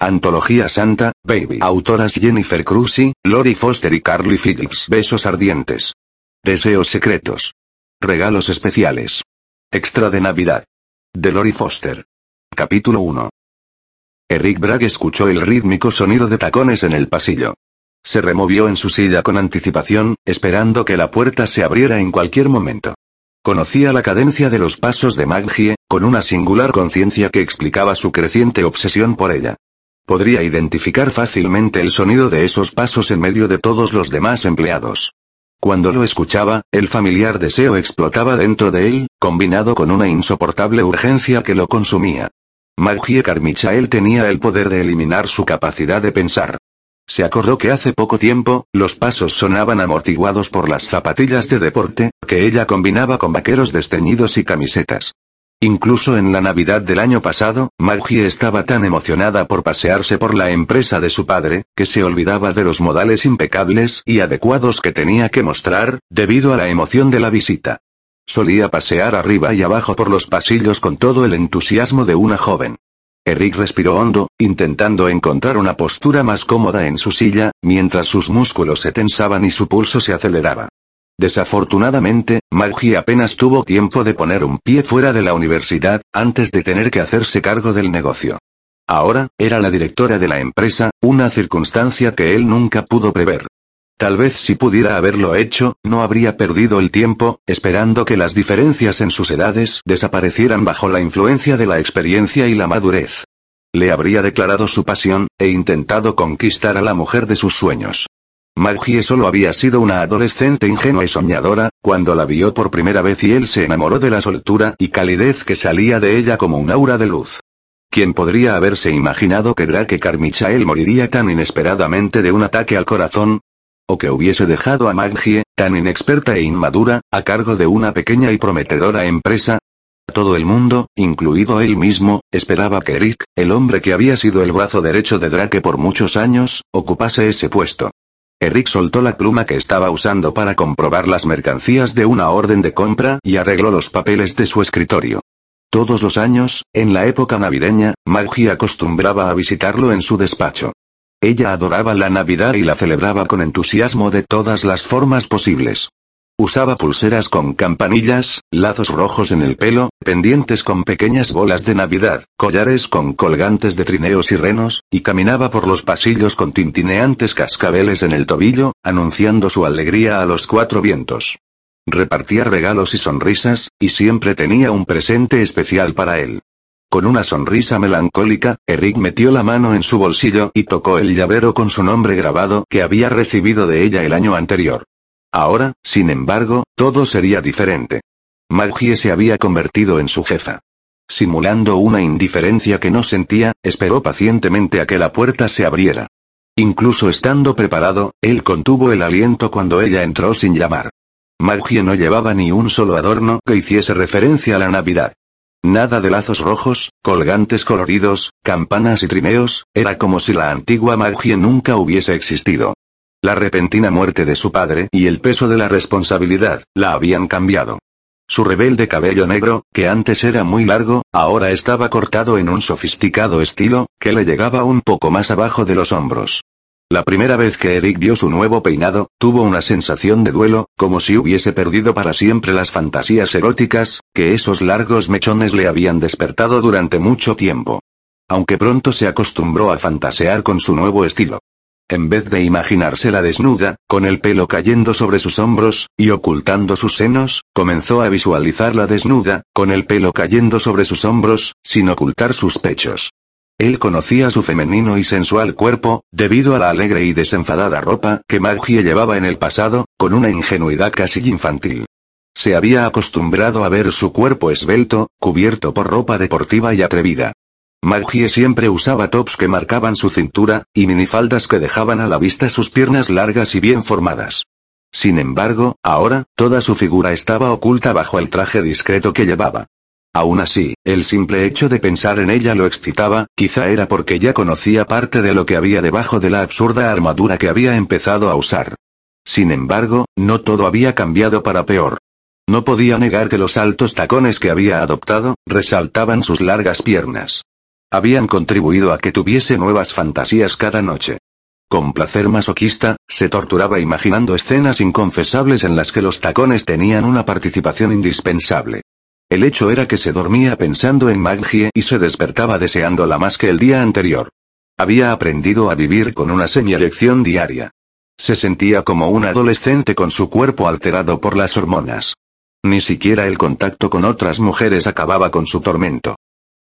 Antología Santa, Baby. Autoras Jennifer Cruzy, Lori Foster y Carly Phillips. Besos ardientes. Deseos secretos. Regalos especiales. Extra de Navidad. De Lori Foster. Capítulo 1. Eric Bragg escuchó el rítmico sonido de tacones en el pasillo. Se removió en su silla con anticipación, esperando que la puerta se abriera en cualquier momento. Conocía la cadencia de los pasos de Maggie, con una singular conciencia que explicaba su creciente obsesión por ella. Podría identificar fácilmente el sonido de esos pasos en medio de todos los demás empleados. Cuando lo escuchaba, el familiar deseo explotaba dentro de él, combinado con una insoportable urgencia que lo consumía. Maggie Carmichael tenía el poder de eliminar su capacidad de pensar. Se acordó que hace poco tiempo, los pasos sonaban amortiguados por las zapatillas de deporte, que ella combinaba con vaqueros desteñidos y camisetas. Incluso en la Navidad del año pasado, Maggie estaba tan emocionada por pasearse por la empresa de su padre, que se olvidaba de los modales impecables y adecuados que tenía que mostrar, debido a la emoción de la visita. Solía pasear arriba y abajo por los pasillos con todo el entusiasmo de una joven. Eric respiró hondo, intentando encontrar una postura más cómoda en su silla, mientras sus músculos se tensaban y su pulso se aceleraba. Desafortunadamente, Maggie apenas tuvo tiempo de poner un pie fuera de la universidad, antes de tener que hacerse cargo del negocio. Ahora, era la directora de la empresa, una circunstancia que él nunca pudo prever. Tal vez si pudiera haberlo hecho, no habría perdido el tiempo, esperando que las diferencias en sus edades desaparecieran bajo la influencia de la experiencia y la madurez. Le habría declarado su pasión, e intentado conquistar a la mujer de sus sueños. Maggie solo había sido una adolescente ingenua y soñadora, cuando la vio por primera vez y él se enamoró de la soltura y calidez que salía de ella como un aura de luz. ¿Quién podría haberse imaginado que Drake Carmichael moriría tan inesperadamente de un ataque al corazón? ¿O que hubiese dejado a Maggie, tan inexperta e inmadura, a cargo de una pequeña y prometedora empresa? Todo el mundo, incluido él mismo, esperaba que Eric, el hombre que había sido el brazo derecho de Drake por muchos años, ocupase ese puesto. Eric soltó la pluma que estaba usando para comprobar las mercancías de una orden de compra y arregló los papeles de su escritorio. Todos los años, en la época navideña, Maggie acostumbraba a visitarlo en su despacho. Ella adoraba la Navidad y la celebraba con entusiasmo de todas las formas posibles. Usaba pulseras con campanillas, lazos rojos en el pelo, pendientes con pequeñas bolas de Navidad, collares con colgantes de trineos y renos, y caminaba por los pasillos con tintineantes cascabeles en el tobillo, anunciando su alegría a los cuatro vientos. Repartía regalos y sonrisas, y siempre tenía un presente especial para él. Con una sonrisa melancólica, Eric metió la mano en su bolsillo y tocó el llavero con su nombre grabado que había recibido de ella el año anterior. Ahora, sin embargo, todo sería diferente. Maggie se había convertido en su jefa. Simulando una indiferencia que no sentía, esperó pacientemente a que la puerta se abriera. Incluso estando preparado, él contuvo el aliento cuando ella entró sin llamar. Maggie no llevaba ni un solo adorno que hiciese referencia a la Navidad. Nada de lazos rojos, colgantes coloridos, campanas y trineos, era como si la antigua Maggie nunca hubiese existido. La repentina muerte de su padre y el peso de la responsabilidad, la habían cambiado. Su rebelde cabello negro, que antes era muy largo, ahora estaba cortado en un sofisticado estilo, que le llegaba un poco más abajo de los hombros. La primera vez que Eric vio su nuevo peinado, tuvo una sensación de duelo, como si hubiese perdido para siempre las fantasías eróticas, que esos largos mechones le habían despertado durante mucho tiempo. Aunque pronto se acostumbró a fantasear con su nuevo estilo. En vez de imaginársela desnuda, con el pelo cayendo sobre sus hombros, y ocultando sus senos, comenzó a visualizarla desnuda, con el pelo cayendo sobre sus hombros, sin ocultar sus pechos. Él conocía su femenino y sensual cuerpo, debido a la alegre y desenfadada ropa que Maggie llevaba en el pasado, con una ingenuidad casi infantil. Se había acostumbrado a ver su cuerpo esbelto, cubierto por ropa deportiva y atrevida. Maggie siempre usaba tops que marcaban su cintura, y minifaldas que dejaban a la vista sus piernas largas y bien formadas. Sin embargo, ahora, toda su figura estaba oculta bajo el traje discreto que llevaba. Aún así, el simple hecho de pensar en ella lo excitaba, quizá era porque ya conocía parte de lo que había debajo de la absurda armadura que había empezado a usar. Sin embargo, no todo había cambiado para peor. No podía negar que los altos tacones que había adoptado, resaltaban sus largas piernas. Habían contribuido a que tuviese nuevas fantasías cada noche. Con placer masoquista, se torturaba imaginando escenas inconfesables en las que los tacones tenían una participación indispensable. El hecho era que se dormía pensando en Maggie y se despertaba deseándola más que el día anterior. Había aprendido a vivir con una semielección diaria. Se sentía como un adolescente con su cuerpo alterado por las hormonas. Ni siquiera el contacto con otras mujeres acababa con su tormento.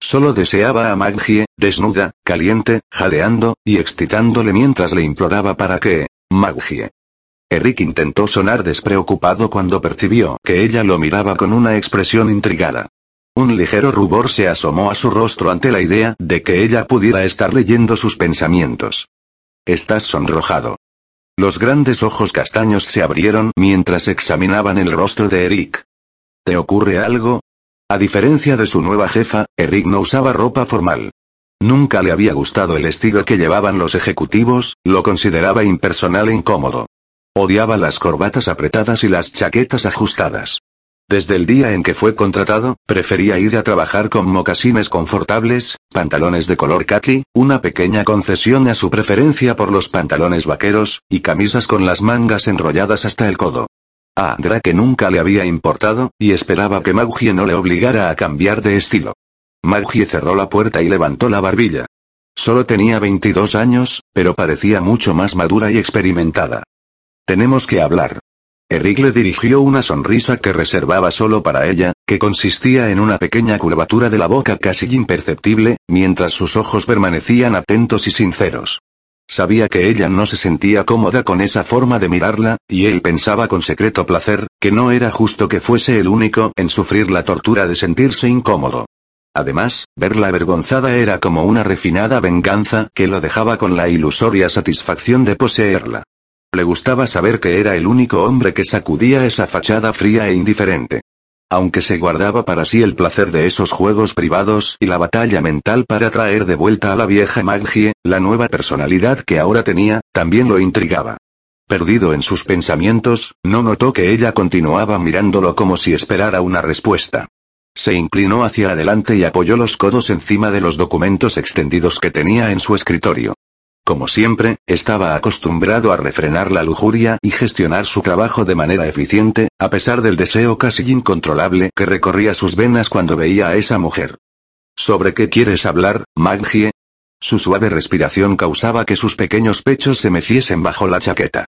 Solo deseaba a Maggie, desnuda, caliente, jadeando, y excitándole mientras le imploraba para que... Maggie. Eric intentó sonar despreocupado cuando percibió que ella lo miraba con una expresión intrigada. Un ligero rubor se asomó a su rostro ante la idea de que ella pudiera estar leyendo sus pensamientos. Estás sonrojado. Los grandes ojos castaños se abrieron mientras examinaban el rostro de Eric. ¿Te ocurre algo? A diferencia de su nueva jefa, Eric no usaba ropa formal. Nunca le había gustado el estilo que llevaban los ejecutivos, lo consideraba impersonal e incómodo. Odiaba las corbatas apretadas y las chaquetas ajustadas. Desde el día en que fue contratado, prefería ir a trabajar con mocasines confortables, pantalones de color khaki, una pequeña concesión a su preferencia por los pantalones vaqueros, y camisas con las mangas enrolladas hasta el codo. A Drake nunca le había importado, y esperaba que Maggie no le obligara a cambiar de estilo. Maggie cerró la puerta y levantó la barbilla. Solo tenía 22 años, pero parecía mucho más madura y experimentada. Tenemos que hablar. Eric le dirigió una sonrisa que reservaba solo para ella, que consistía en una pequeña curvatura de la boca casi imperceptible, mientras sus ojos permanecían atentos y sinceros. Sabía que ella no se sentía cómoda con esa forma de mirarla, y él pensaba con secreto placer, que no era justo que fuese el único en sufrir la tortura de sentirse incómodo. Además, verla avergonzada era como una refinada venganza que lo dejaba con la ilusoria satisfacción de poseerla. Le gustaba saber que era el único hombre que sacudía esa fachada fría e indiferente. Aunque se guardaba para sí el placer de esos juegos privados y la batalla mental para traer de vuelta a la vieja Maggie, la nueva personalidad que ahora tenía, también lo intrigaba. Perdido en sus pensamientos, no notó que ella continuaba mirándolo como si esperara una respuesta. Se inclinó hacia adelante y apoyó los codos encima de los documentos extendidos que tenía en su escritorio. Como siempre, estaba acostumbrado a refrenar la lujuria y gestionar su trabajo de manera eficiente, a pesar del deseo casi incontrolable que recorría sus venas cuando veía a esa mujer. ¿Sobre qué quieres hablar, Maggie? Su suave respiración causaba que sus pequeños pechos se meciesen bajo la chaqueta.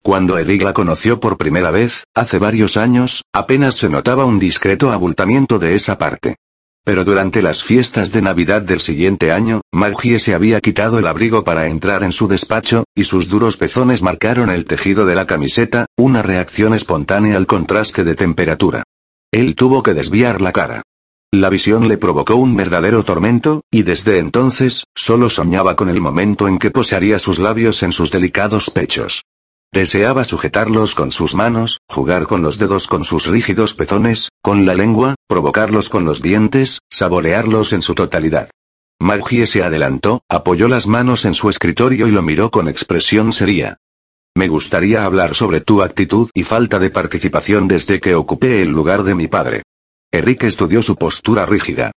Cuando Eric la conoció por primera vez, hace varios años, apenas se notaba un discreto abultamiento de esa parte. Pero durante las fiestas de Navidad del siguiente año, Maggie se había quitado el abrigo para entrar en su despacho, y sus duros pezones marcaron el tejido de la camiseta, una reacción espontánea al contraste de temperatura. Él tuvo que desviar la cara. La visión le provocó un verdadero tormento, y desde entonces, solo soñaba con el momento en que posaría sus labios en sus delicados pechos. Deseaba sujetarlos con sus manos, jugar con los dedos con sus rígidos pezones, con la lengua, provocarlos con los dientes, saborearlos en su totalidad. Maggie se adelantó, apoyó las manos en su escritorio y lo miró con expresión seria. Me gustaría hablar sobre tu actitud y falta de participación desde que ocupé el lugar de mi padre. Eric estudió su postura rígida.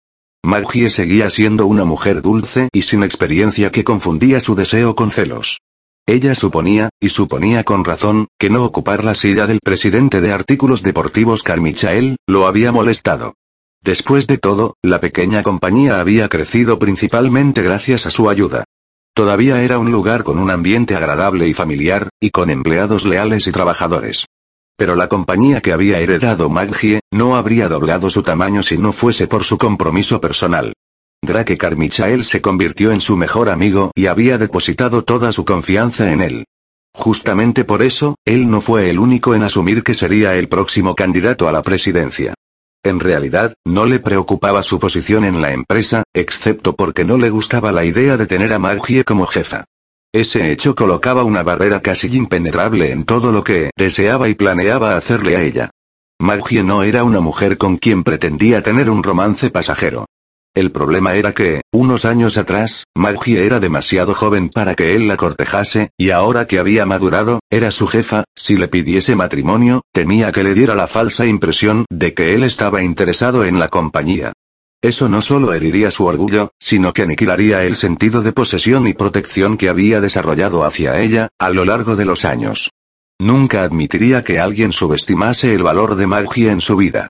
Maggie seguía siendo una mujer dulce y sin experiencia que confundía su deseo con celos. Ella suponía, y suponía con razón, que no ocupar la silla del presidente de artículos deportivos Carmichael, lo había molestado. Después de todo, la pequeña compañía había crecido principalmente gracias a su ayuda. Todavía era un lugar con un ambiente agradable y familiar, y con empleados leales y trabajadores. Pero la compañía que había heredado Maggie, no habría doblado su tamaño si no fuese por su compromiso personal. Drake Carmichael se convirtió en su mejor amigo y había depositado toda su confianza en él. Justamente por eso, él no fue el único en asumir que sería el próximo candidato a la presidencia. En realidad, no le preocupaba su posición en la empresa, excepto porque no le gustaba la idea de tener a Maggie como jefa. Ese hecho colocaba una barrera casi impenetrable en todo lo que deseaba y planeaba hacerle a ella. Maggie no era una mujer con quien pretendía tener un romance pasajero. El problema era que, unos años atrás, Maggie era demasiado joven para que él la cortejase, y ahora que había madurado, era su jefa, si le pidiese matrimonio, temía que le diera la falsa impresión de que él estaba interesado en la compañía. Eso no solo heriría su orgullo, sino que aniquilaría el sentido de posesión y protección que había desarrollado hacia ella, a lo largo de los años. Nunca admitiría que alguien subestimase el valor de Maggie en su vida.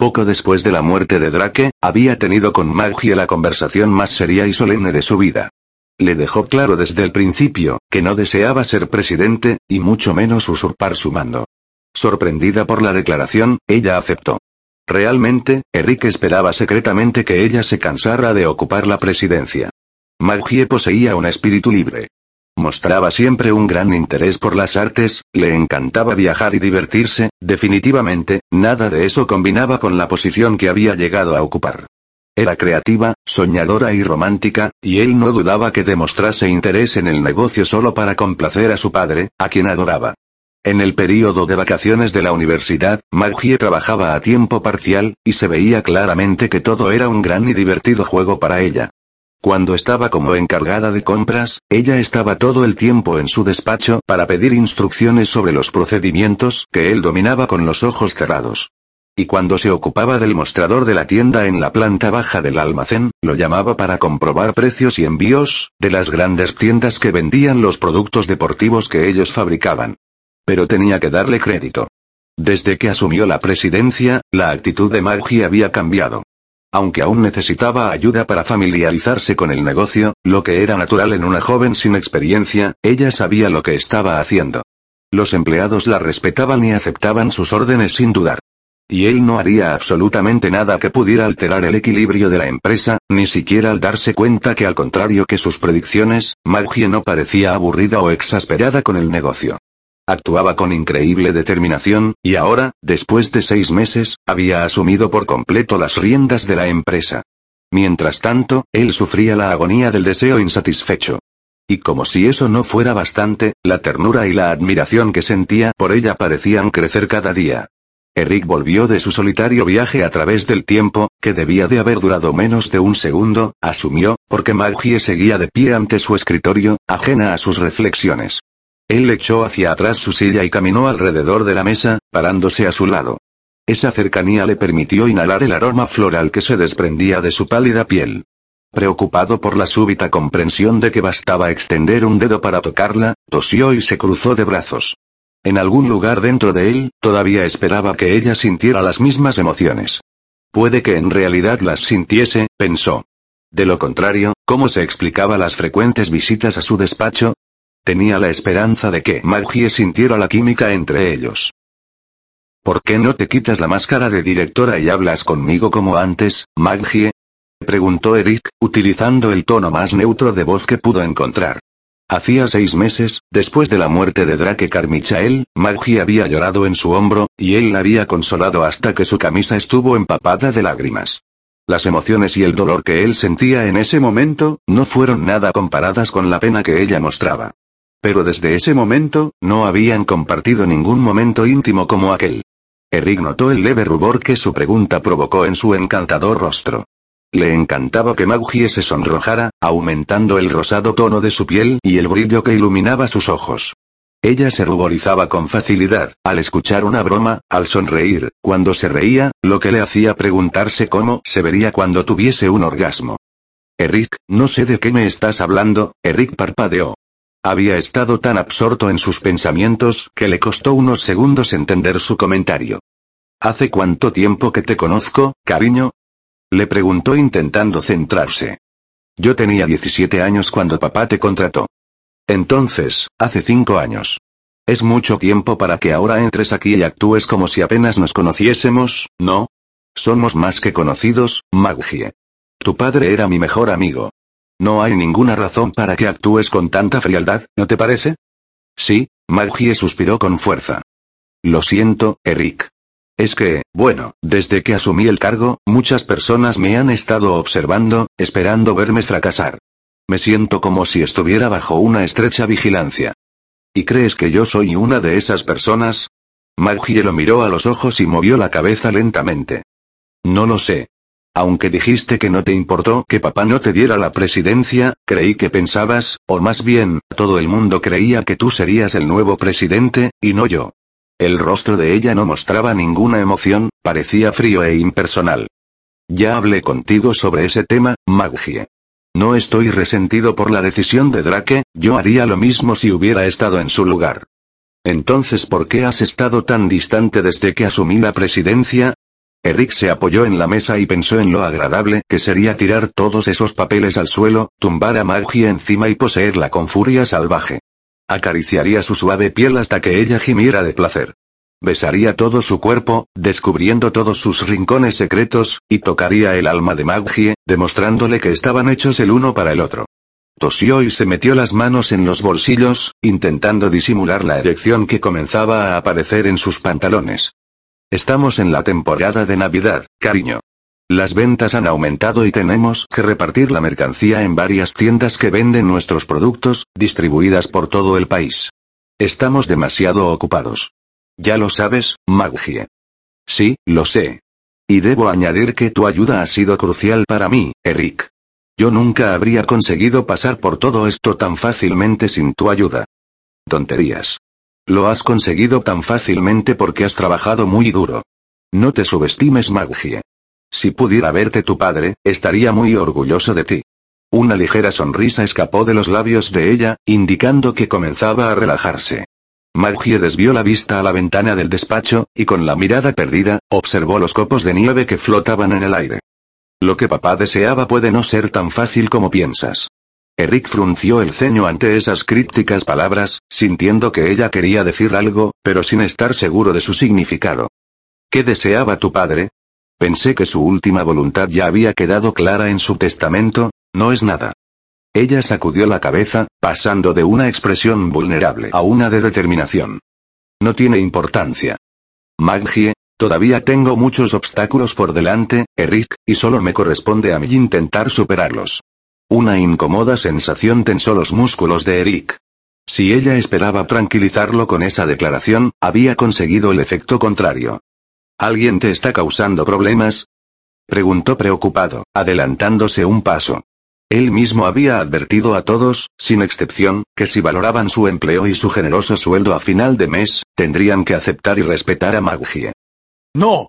Poco después de la muerte de Drake, había tenido con Maggie la conversación más seria y solemne de su vida. Le dejó claro desde el principio, que no deseaba ser presidente, y mucho menos usurpar su mando. Sorprendida por la declaración, ella aceptó. Realmente, Eric esperaba secretamente que ella se cansara de ocupar la presidencia. Maggie poseía un espíritu libre. Mostraba siempre un gran interés por las artes, le encantaba viajar y divertirse, definitivamente, nada de eso combinaba con la posición que había llegado a ocupar. Era creativa, soñadora y romántica, y él no dudaba que demostrase interés en el negocio solo para complacer a su padre, a quien adoraba. En el período de vacaciones de la universidad, Maggie trabajaba a tiempo parcial, y se veía claramente que todo era un gran y divertido juego para ella. Cuando estaba como encargada de compras, ella estaba todo el tiempo en su despacho para pedir instrucciones sobre los procedimientos que él dominaba con los ojos cerrados. Y cuando se ocupaba del mostrador de la tienda en la planta baja del almacén, lo llamaba para comprobar precios y envíos, de las grandes tiendas que vendían los productos deportivos que ellos fabricaban. Pero tenía que darle crédito. Desde que asumió la presidencia, la actitud de Maggie había cambiado. Aunque aún necesitaba ayuda para familiarizarse con el negocio, lo que era natural en una joven sin experiencia, ella sabía lo que estaba haciendo. Los empleados la respetaban y aceptaban sus órdenes sin dudar. Y él no haría absolutamente nada que pudiera alterar el equilibrio de la empresa, ni siquiera al darse cuenta que al contrario que sus predicciones, Maggie no parecía aburrida o exasperada con el negocio. Actuaba con increíble determinación, y ahora, después de seis meses, había asumido por completo las riendas de la empresa. Mientras tanto, él sufría la agonía del deseo insatisfecho. Y como si eso no fuera bastante, la ternura y la admiración que sentía por ella parecían crecer cada día. Eric volvió de su solitario viaje a través del tiempo, que debía de haber durado menos de un segundo, asumió, porque Maggie seguía de pie ante su escritorio, ajena a sus reflexiones. Él echó hacia atrás su silla y caminó alrededor de la mesa, parándose a su lado. Esa cercanía le permitió inhalar el aroma floral que se desprendía de su pálida piel. Preocupado por la súbita comprensión de que bastaba extender un dedo para tocarla, tosió y se cruzó de brazos. En algún lugar dentro de él, todavía esperaba que ella sintiera las mismas emociones. Puede que en realidad las sintiese, pensó. De lo contrario, ¿cómo se explicaba las frecuentes visitas a su despacho? Tenía la esperanza de que Maggie sintiera la química entre ellos. ¿Por qué no te quitas la máscara de directora y hablas conmigo como antes, Maggie? preguntó Eric, utilizando el tono más neutro de voz que pudo encontrar. Hacía seis meses, después de la muerte de Drake Carmichael, Maggie había llorado en su hombro, y él la había consolado hasta que su camisa estuvo empapada de lágrimas. Las emociones y el dolor que él sentía en ese momento, no fueron nada comparadas con la pena que ella mostraba. Pero desde ese momento, no habían compartido ningún momento íntimo como aquel. Eric notó el leve rubor que su pregunta provocó en su encantador rostro. Le encantaba que Maggie se sonrojara, aumentando el rosado tono de su piel y el brillo que iluminaba sus ojos. Ella se ruborizaba con facilidad, al escuchar una broma, al sonreír, cuando se reía, lo que le hacía preguntarse cómo se vería cuando tuviese un orgasmo. Eric, no sé de qué me estás hablando, Eric parpadeó. Había estado tan absorto en sus pensamientos que le costó unos segundos entender su comentario. ¿Hace cuánto tiempo que te conozco, cariño? Le preguntó intentando centrarse. Yo tenía 17 años cuando papá te contrató. Entonces, hace cinco años. Es mucho tiempo para que ahora entres aquí y actúes como si apenas nos conociésemos, ¿no? Somos más que conocidos, Maggie. Tu padre era mi mejor amigo. No hay ninguna razón para que actúes con tanta frialdad, ¿no te parece? Sí, Maggie suspiró con fuerza. Lo siento, Eric. Es que, bueno, desde que asumí el cargo, muchas personas me han estado observando, esperando verme fracasar. Me siento como si estuviera bajo una estrecha vigilancia. ¿Y crees que yo soy una de esas personas? Margie lo miró a los ojos y movió la cabeza lentamente. No lo sé. Aunque dijiste que no te importó que papá no te diera la presidencia, creí que pensabas, o más bien, todo el mundo creía que tú serías el nuevo presidente, y no yo. El rostro de ella no mostraba ninguna emoción, parecía frío e impersonal. Ya hablé contigo sobre ese tema, Maggie. No estoy resentido por la decisión de Drake, yo haría lo mismo si hubiera estado en su lugar. Entonces, ¿por qué has estado tan distante desde que asumí la presidencia? Eric se apoyó en la mesa y pensó en lo agradable que sería tirar todos esos papeles al suelo, tumbar a Maggie encima y poseerla con furia salvaje. Acariciaría su suave piel hasta que ella gimiera de placer. Besaría todo su cuerpo, descubriendo todos sus rincones secretos, y tocaría el alma de Maggie, demostrándole que estaban hechos el uno para el otro. Tosió y se metió las manos en los bolsillos, intentando disimular la erección que comenzaba a aparecer en sus pantalones. Estamos en la temporada de Navidad, cariño. Las ventas han aumentado y tenemos que repartir la mercancía en varias tiendas que venden nuestros productos, distribuidas por todo el país. Estamos demasiado ocupados. Ya lo sabes, Maggie. Sí, lo sé. Y debo añadir que tu ayuda ha sido crucial para mí, Eric. Yo nunca habría conseguido pasar por todo esto tan fácilmente sin tu ayuda. Tonterías. Lo has conseguido tan fácilmente porque has trabajado muy duro. No te subestimes, Maggie. Si pudiera verte tu padre, estaría muy orgulloso de ti. Una ligera sonrisa escapó de los labios de ella, indicando que comenzaba a relajarse. Maggie desvió la vista a la ventana del despacho, y con la mirada perdida, observó los copos de nieve que flotaban en el aire. Lo que papá deseaba puede no ser tan fácil como piensas. Eric frunció el ceño ante esas crípticas palabras, sintiendo que ella quería decir algo, pero sin estar seguro de su significado. ¿Qué deseaba tu padre? Pensé que su última voluntad ya había quedado clara en su testamento, no es nada. Ella sacudió la cabeza, pasando de una expresión vulnerable a una de determinación. No tiene importancia. Maggie, todavía tengo muchos obstáculos por delante, Eric, y solo me corresponde a mí intentar superarlos. Una incómoda sensación tensó los músculos de Eric. Si ella esperaba tranquilizarlo con esa declaración, había conseguido el efecto contrario. ¿Alguien te está causando problemas? Preguntó preocupado, adelantándose un paso. Él mismo había advertido a todos, sin excepción, que si valoraban su empleo y su generoso sueldo a final de mes, tendrían que aceptar y respetar a Maggie. ¡No!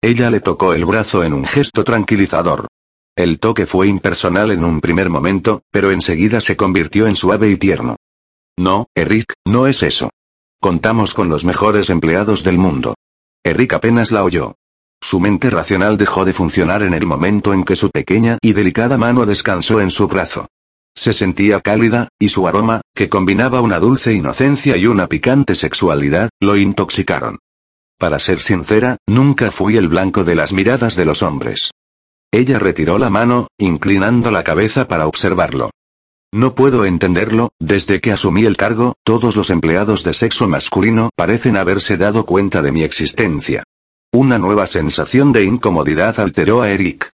Ella le tocó el brazo en un gesto tranquilizador. El toque fue impersonal en un primer momento, pero enseguida se convirtió en suave y tierno. No, Eric, no es eso. Contamos con los mejores empleados del mundo. Eric apenas la oyó. Su mente racional dejó de funcionar en el momento en que su pequeña y delicada mano descansó en su brazo. Se sentía cálida, y su aroma, que combinaba una dulce inocencia y una picante sexualidad, lo intoxicaron. Para ser sincera, nunca fui el blanco de las miradas de los hombres. Ella retiró la mano, inclinando la cabeza para observarlo. No puedo entenderlo, desde que asumí el cargo, todos los empleados de sexo masculino parecen haberse dado cuenta de mi existencia. Una nueva sensación de incomodidad alteró a Eric.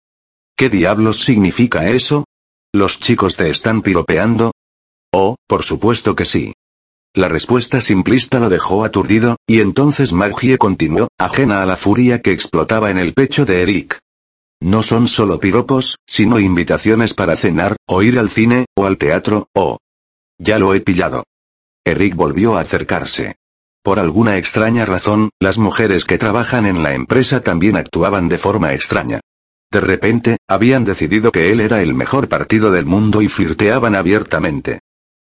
¿Qué diablos significa eso? ¿Los chicos te están piropeando? Oh, por supuesto que sí. La respuesta simplista lo dejó aturdido, y entonces Maggie continuó, ajena a la furia que explotaba en el pecho de Eric. No son solo piropos, sino invitaciones para cenar, o ir al cine, o al teatro, o... Ya lo he pillado. Eric volvió a acercarse. Por alguna extraña razón, las mujeres que trabajan en la empresa también actuaban de forma extraña. De repente, habían decidido que él era el mejor partido del mundo y flirteaban abiertamente.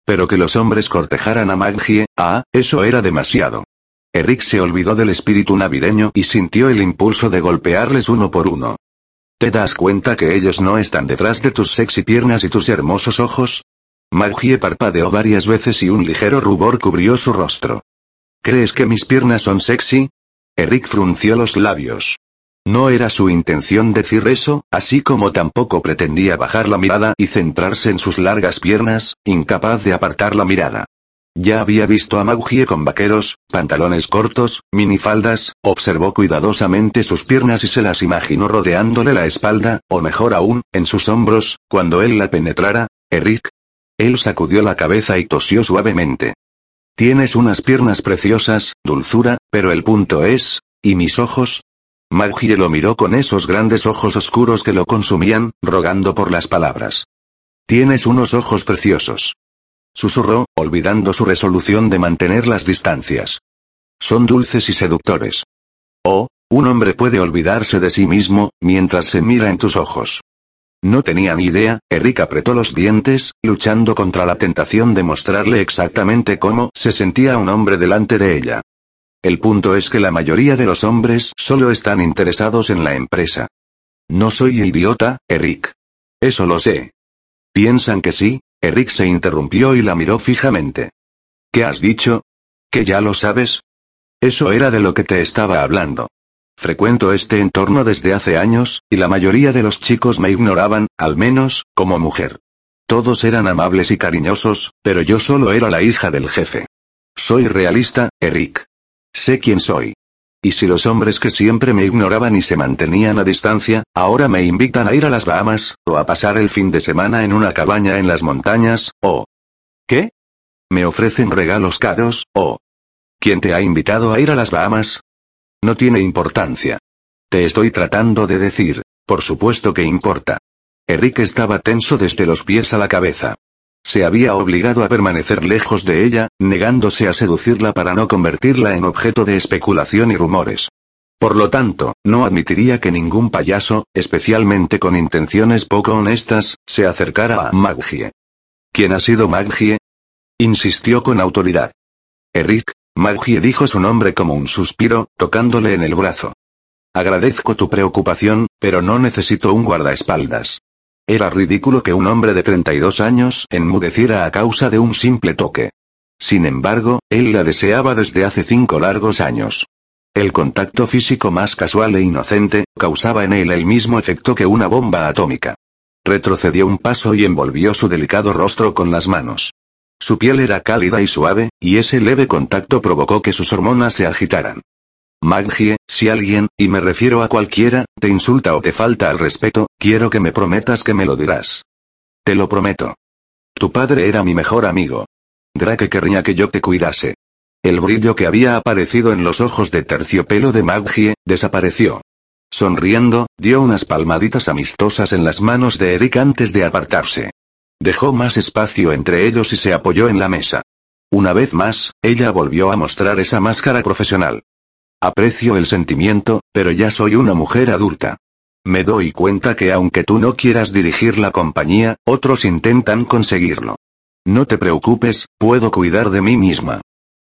Pero que los hombres cortejaran a Maggie, ah, eso era demasiado. Eric se olvidó del espíritu navideño y sintió el impulso de golpearles uno por uno. ¿Te das cuenta que ellos no están detrás de tus sexy piernas y tus hermosos ojos? Maggie parpadeó varias veces y un ligero rubor cubrió su rostro. ¿Crees que mis piernas son sexy? Eric frunció los labios. No era su intención decir eso, así como tampoco pretendía bajar la mirada y centrarse en sus largas piernas, incapaz de apartar la mirada. Ya había visto a Maugie con vaqueros, pantalones cortos, minifaldas, observó cuidadosamente sus piernas y se las imaginó rodeándole la espalda, o mejor aún, en sus hombros, cuando él la penetrara. Eric. Él sacudió la cabeza y tosió suavemente. Tienes unas piernas preciosas, dulzura, pero el punto es, ¿y mis ojos? Maugie lo miró con esos grandes ojos oscuros que lo consumían, rogando por las palabras. Tienes unos ojos preciosos. Susurró, olvidando su resolución de mantener las distancias. Son dulces y seductores. Oh, un hombre puede olvidarse de sí mismo, mientras se mira en tus ojos. No tenía ni idea, Eric apretó los dientes, luchando contra la tentación de mostrarle exactamente cómo se sentía un hombre delante de ella. El punto es que la mayoría de los hombres solo están interesados en la empresa. No soy idiota, Eric. Eso lo sé. ¿Piensan que sí? Eric se interrumpió y la miró fijamente. ¿Qué has dicho? ¿Que ya lo sabes? Eso era de lo que te estaba hablando. Frecuento este entorno desde hace años, y la mayoría de los chicos me ignoraban, al menos, como mujer. Todos eran amables y cariñosos, pero yo solo era la hija del jefe. Soy realista, Eric. Sé quién soy. Y si los hombres que siempre me ignoraban y se mantenían a distancia, ahora me invitan a ir a las Bahamas, o a pasar el fin de semana en una cabaña en las montañas, o... ¿Qué? Me ofrecen regalos caros, o... ¿Quién te ha invitado a ir a las Bahamas? No tiene importancia. Te estoy tratando de decir, por supuesto que importa. Eric estaba tenso desde los pies a la cabeza. Se había obligado a permanecer lejos de ella, negándose a seducirla para no convertirla en objeto de especulación y rumores. Por lo tanto, no admitiría que ningún payaso, especialmente con intenciones poco honestas, se acercara a Maggie. ¿Quién ha sido Maggie? Insistió con autoridad. Eric, Maggie dijo su nombre como un suspiro, tocándole en el brazo. Agradezco tu preocupación, pero no necesito un guardaespaldas. Era ridículo que un hombre de 32 años enmudeciera a causa de un simple toque. Sin embargo, él la deseaba desde hace cinco largos años. El contacto físico más casual e inocente, causaba en él el mismo efecto que una bomba atómica. Retrocedió un paso y envolvió su delicado rostro con las manos. Su piel era cálida y suave, y ese leve contacto provocó que sus hormonas se agitaran. Maggie, si alguien, y me refiero a cualquiera, te insulta o te falta al respeto, quiero que me prometas que me lo dirás. Te lo prometo. Tu padre era mi mejor amigo. Drake querría que yo te cuidase. El brillo que había aparecido en los ojos de terciopelo de Maggie, desapareció. Sonriendo, dio unas palmaditas amistosas en las manos de Eric antes de apartarse. Dejó más espacio entre ellos y se apoyó en la mesa. Una vez más, ella volvió a mostrar esa máscara profesional. Aprecio el sentimiento, pero ya soy una mujer adulta. Me doy cuenta que aunque tú no quieras dirigir la compañía, otros intentan conseguirlo. No te preocupes, puedo cuidar de mí misma.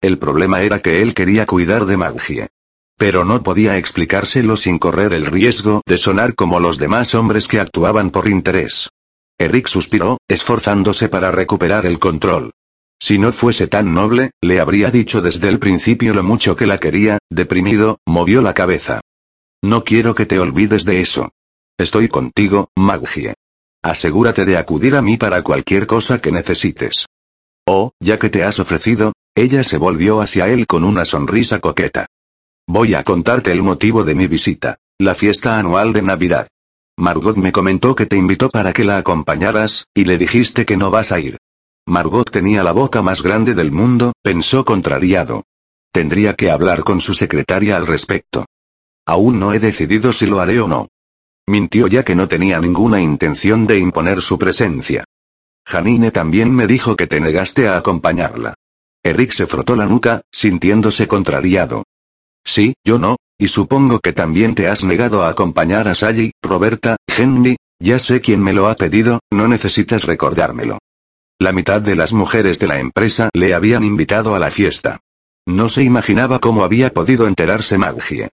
El problema era que él quería cuidar de Maggie. Pero no podía explicárselo sin correr el riesgo de sonar como los demás hombres que actuaban por interés. Eric suspiró, esforzándose para recuperar el control. Si no fuese tan noble, le habría dicho desde el principio lo mucho que la quería, deprimido, movió la cabeza. No quiero que te olvides de eso. Estoy contigo, Maggie. Asegúrate de acudir a mí para cualquier cosa que necesites. Oh, ya que te has ofrecido, ella se volvió hacia él con una sonrisa coqueta. Voy a contarte el motivo de mi visita, la fiesta anual de Navidad. Margot me comentó que te invitó para que la acompañaras, y le dijiste que no vas a ir. Margot tenía la boca más grande del mundo, pensó contrariado. Tendría que hablar con su secretaria al respecto. Aún no he decidido si lo haré o no. Mintió ya que no tenía ninguna intención de imponer su presencia. Janine también me dijo que te negaste a acompañarla. Eric se frotó la nuca, sintiéndose contrariado. Sí, yo no, y supongo que también te has negado a acompañar a Sally, Roberta, Henry, ya sé quién me lo ha pedido, no necesitas recordármelo. La mitad de las mujeres de la empresa le habían invitado a la fiesta. No se imaginaba cómo había podido enterarse Maggie.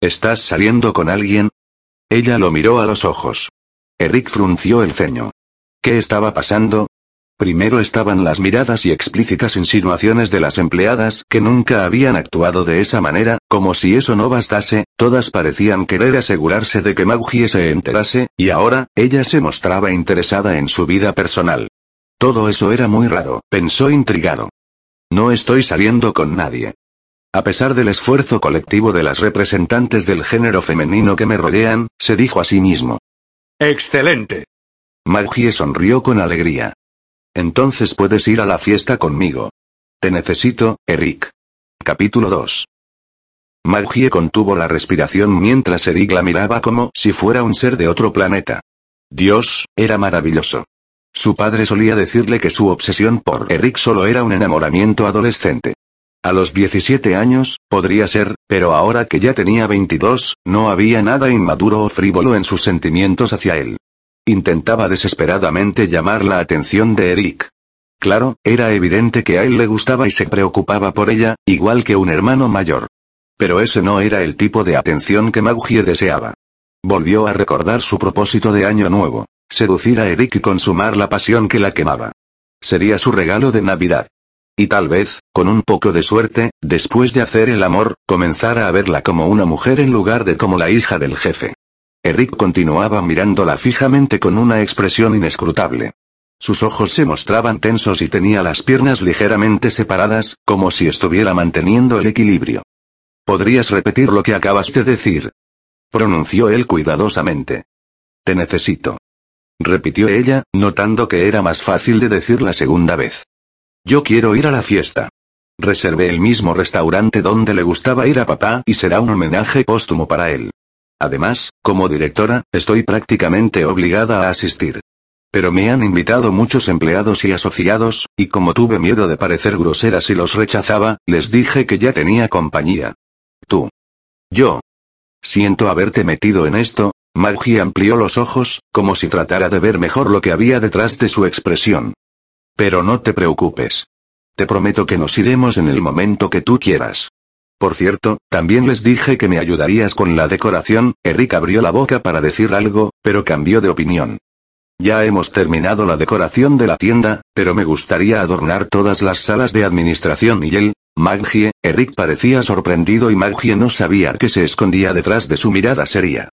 ¿Estás saliendo con alguien? Ella lo miró a los ojos. Eric frunció el ceño. ¿Qué estaba pasando? Primero estaban las miradas y explícitas insinuaciones de las empleadas que nunca habían actuado de esa manera, como si eso no bastase, todas parecían querer asegurarse de que Maggie se enterase, y ahora, ella se mostraba interesada en su vida personal. Todo eso era muy raro, pensó intrigado. No estoy saliendo con nadie. A pesar del esfuerzo colectivo de las representantes del género femenino que me rodean, se dijo a sí mismo. ¡Excelente! Maggie sonrió con alegría. Entonces puedes ir a la fiesta conmigo. Te necesito, Eric. Capítulo 2. Maggie contuvo la respiración mientras Eric la miraba como si fuera un ser de otro planeta. Dios, era maravilloso. Su padre solía decirle que su obsesión por Eric solo era un enamoramiento adolescente. A los 17 años, podría ser, pero ahora que ya tenía 22, no había nada inmaduro o frívolo en sus sentimientos hacia él. Intentaba desesperadamente llamar la atención de Eric. Claro, era evidente que a él le gustaba y se preocupaba por ella, igual que un hermano mayor. Pero ese no era el tipo de atención que Maggie deseaba. Volvió a recordar su propósito de año nuevo. Seducir a Eric y consumar la pasión que la quemaba. Sería su regalo de Navidad. Y tal vez, con un poco de suerte, después de hacer el amor, comenzara a verla como una mujer en lugar de como la hija del jefe. Eric continuaba mirándola fijamente con una expresión inescrutable. Sus ojos se mostraban tensos y tenía las piernas ligeramente separadas, como si estuviera manteniendo el equilibrio. ¿Podrías repetir lo que acabas de decir? pronunció él cuidadosamente. Te necesito. Repitió ella, notando que era más fácil de decir la segunda vez. Yo quiero ir a la fiesta. Reservé el mismo restaurante donde le gustaba ir a papá y será un homenaje póstumo para él. Además, como directora, estoy prácticamente obligada a asistir. Pero me han invitado muchos empleados y asociados, y como tuve miedo de parecer grosera si los rechazaba, les dije que ya tenía compañía. Tú. Yo. Siento haberte metido en esto, Maggie amplió los ojos, como si tratara de ver mejor lo que había detrás de su expresión. Pero no te preocupes. Te prometo que nos iremos en el momento que tú quieras. Por cierto, también les dije que me ayudarías con la decoración, Eric abrió la boca para decir algo, pero cambió de opinión. Ya hemos terminado la decoración de la tienda, pero me gustaría adornar todas las salas de administración y él, Maggie, Eric parecía sorprendido y Maggie no sabía qué se escondía detrás de su mirada seria.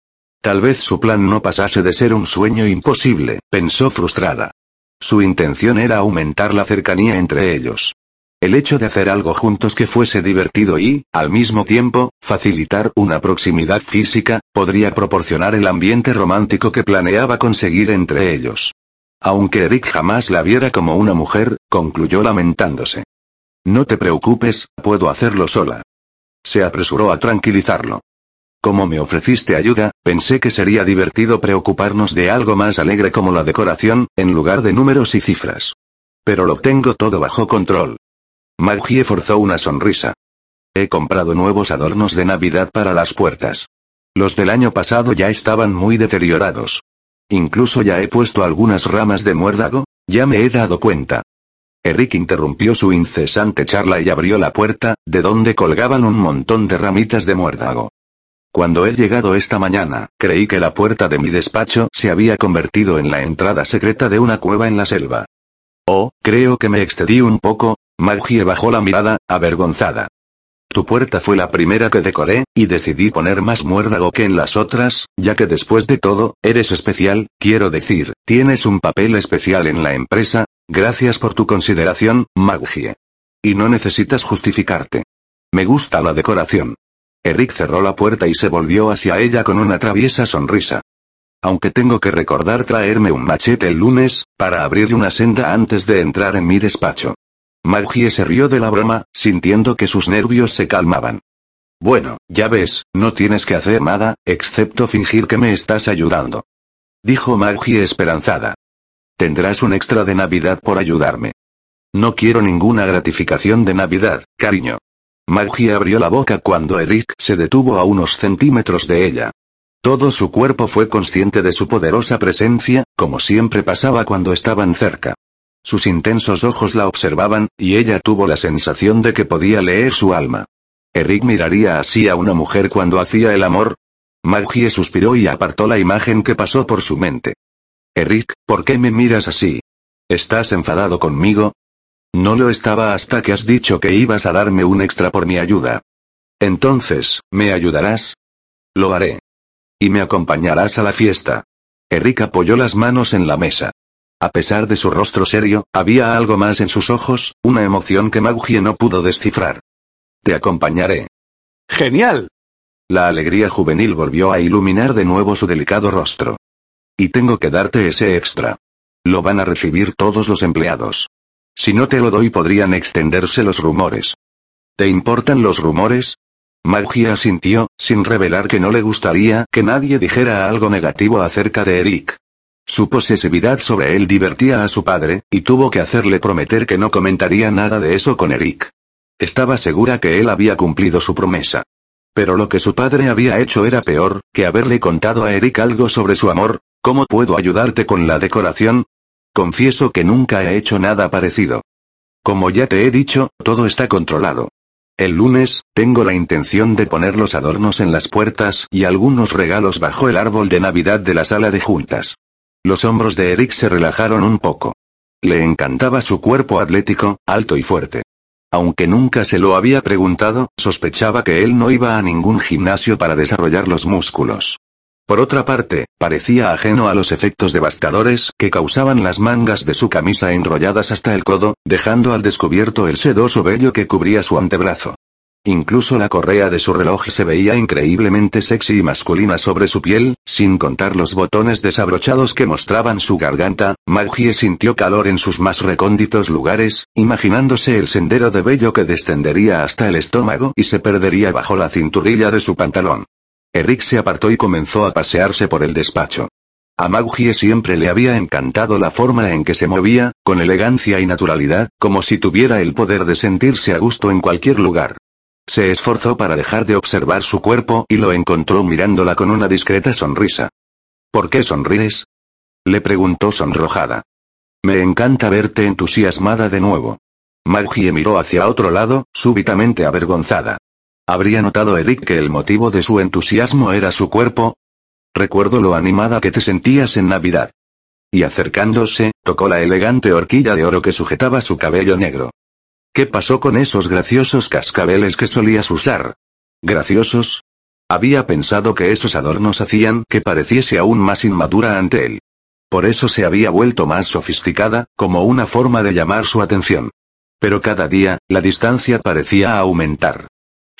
Tal vez su plan no pasase de ser un sueño imposible, pensó frustrada. Su intención era aumentar la cercanía entre ellos. El hecho de hacer algo juntos que fuese divertido y, al mismo tiempo, facilitar una proximidad física, podría proporcionar el ambiente romántico que planeaba conseguir entre ellos. Aunque Eric jamás la viera como una mujer, concluyó lamentándose. No te preocupes, puedo hacerlo sola. Se apresuró a tranquilizarlo. Como me ofreciste ayuda, pensé que sería divertido preocuparnos de algo más alegre como la decoración, en lugar de números y cifras. Pero lo tengo todo bajo control. Maggie forzó una sonrisa. He comprado nuevos adornos de Navidad para las puertas. Los del año pasado ya estaban muy deteriorados. Incluso ya he puesto algunas ramas de muérdago, ya me he dado cuenta. Eric interrumpió su incesante charla y abrió la puerta, de donde colgaban un montón de ramitas de muérdago. Cuando he llegado esta mañana, creí que la puerta de mi despacho se había convertido en la entrada secreta de una cueva en la selva. Oh, creo que me excedí un poco, Maggie bajó la mirada, avergonzada. Tu puerta fue la primera que decoré, y decidí poner más muérdago que en las otras, ya que después de todo, eres especial, quiero decir, tienes un papel especial en la empresa, gracias por tu consideración, Maggie. Y no necesitas justificarte. Me gusta la decoración. Eric cerró la puerta y se volvió hacia ella con una traviesa sonrisa. Aunque tengo que recordar traerme un machete el lunes, para abrirle una senda antes de entrar en mi despacho. Maggie se rió de la broma, sintiendo que sus nervios se calmaban. Bueno, ya ves, no tienes que hacer nada, excepto fingir que me estás ayudando. Dijo Maggie esperanzada. Tendrás un extra de Navidad por ayudarme. No quiero ninguna gratificación de Navidad, cariño. Maggie abrió la boca cuando Eric se detuvo a unos centímetros de ella. Todo su cuerpo fue consciente de su poderosa presencia, como siempre pasaba cuando estaban cerca. Sus intensos ojos la observaban, y ella tuvo la sensación de que podía leer su alma. ¿Eric miraría así a una mujer cuando hacía el amor? Maggie suspiró y apartó la imagen que pasó por su mente. Eric, ¿por qué me miras así? ¿Estás enfadado conmigo? No lo estaba hasta que has dicho que ibas a darme un extra por mi ayuda. Entonces, ¿me ayudarás? Lo haré. Y me acompañarás a la fiesta. Eric apoyó las manos en la mesa. A pesar de su rostro serio, había algo más en sus ojos, una emoción que Maugie no pudo descifrar. Te acompañaré. ¡Genial! La alegría juvenil volvió a iluminar de nuevo su delicado rostro. Y tengo que darte ese extra. Lo van a recibir todos los empleados. Si no te lo doy podrían extenderse los rumores. ¿Te importan los rumores? Magia asintió, sin revelar que no le gustaría que nadie dijera algo negativo acerca de Eric. Su posesividad sobre él divertía a su padre, y tuvo que hacerle prometer que no comentaría nada de eso con Eric. Estaba segura que él había cumplido su promesa. Pero lo que su padre había hecho era peor, que haberle contado a Eric algo sobre su amor, ¿cómo puedo ayudarte con la decoración? Confieso que nunca he hecho nada parecido. Como ya te he dicho, todo está controlado. El lunes, tengo la intención de poner los adornos en las puertas y algunos regalos bajo el árbol de Navidad de la sala de juntas. Los hombros de Eric se relajaron un poco. Le encantaba su cuerpo atlético, alto y fuerte. Aunque nunca se lo había preguntado, sospechaba que él no iba a ningún gimnasio para desarrollar los músculos. Por otra parte, parecía ajeno a los efectos devastadores que causaban las mangas de su camisa enrolladas hasta el codo, dejando al descubierto el sedoso vello que cubría su antebrazo. Incluso la correa de su reloj se veía increíblemente sexy y masculina sobre su piel, sin contar los botones desabrochados que mostraban su garganta, Maggie sintió calor en sus más recónditos lugares, imaginándose el sendero de vello que descendería hasta el estómago y se perdería bajo la cinturilla de su pantalón. Eric se apartó y comenzó a pasearse por el despacho. A Maggie siempre le había encantado la forma en que se movía, con elegancia y naturalidad, como si tuviera el poder de sentirse a gusto en cualquier lugar. Se esforzó para dejar de observar su cuerpo y lo encontró mirándola con una discreta sonrisa. ¿Por qué sonríes? Le preguntó sonrojada. Me encanta verte entusiasmada de nuevo. Maggie miró hacia otro lado, súbitamente avergonzada. ¿Habría notado Eric que el motivo de su entusiasmo era su cuerpo? Recuerdo lo animada que te sentías en Navidad. Y acercándose, tocó la elegante horquilla de oro que sujetaba su cabello negro. ¿Qué pasó con esos graciosos cascabeles que solías usar? ¿Graciosos? Había pensado que esos adornos hacían que pareciese aún más inmadura ante él. Por eso se había vuelto más sofisticada, como una forma de llamar su atención. Pero cada día, la distancia parecía aumentar.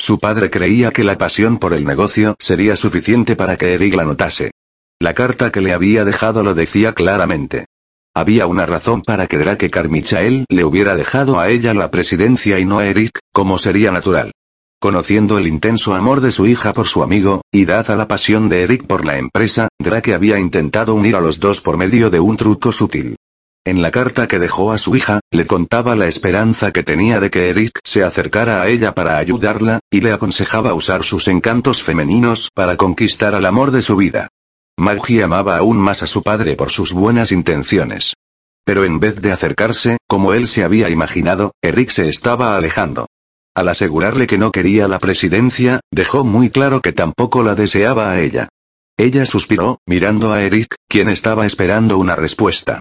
Su padre creía que la pasión por el negocio sería suficiente para que Eric la notase. La carta que le había dejado lo decía claramente. Había una razón para que Drake Carmichael le hubiera dejado a ella la presidencia y no a Eric, como sería natural. Conociendo el intenso amor de su hija por su amigo, y dada la pasión de Eric por la empresa, Drake había intentado unir a los dos por medio de un truco sutil. En la carta que dejó a su hija, le contaba la esperanza que tenía de que Eric se acercara a ella para ayudarla, y le aconsejaba usar sus encantos femeninos para conquistar al amor de su vida. Maggie amaba aún más a su padre por sus buenas intenciones. Pero en vez de acercarse, como él se había imaginado, Eric se estaba alejando. Al asegurarle que no quería la presidencia, dejó muy claro que tampoco la deseaba a ella. Ella suspiró, mirando a Eric, quien estaba esperando una respuesta.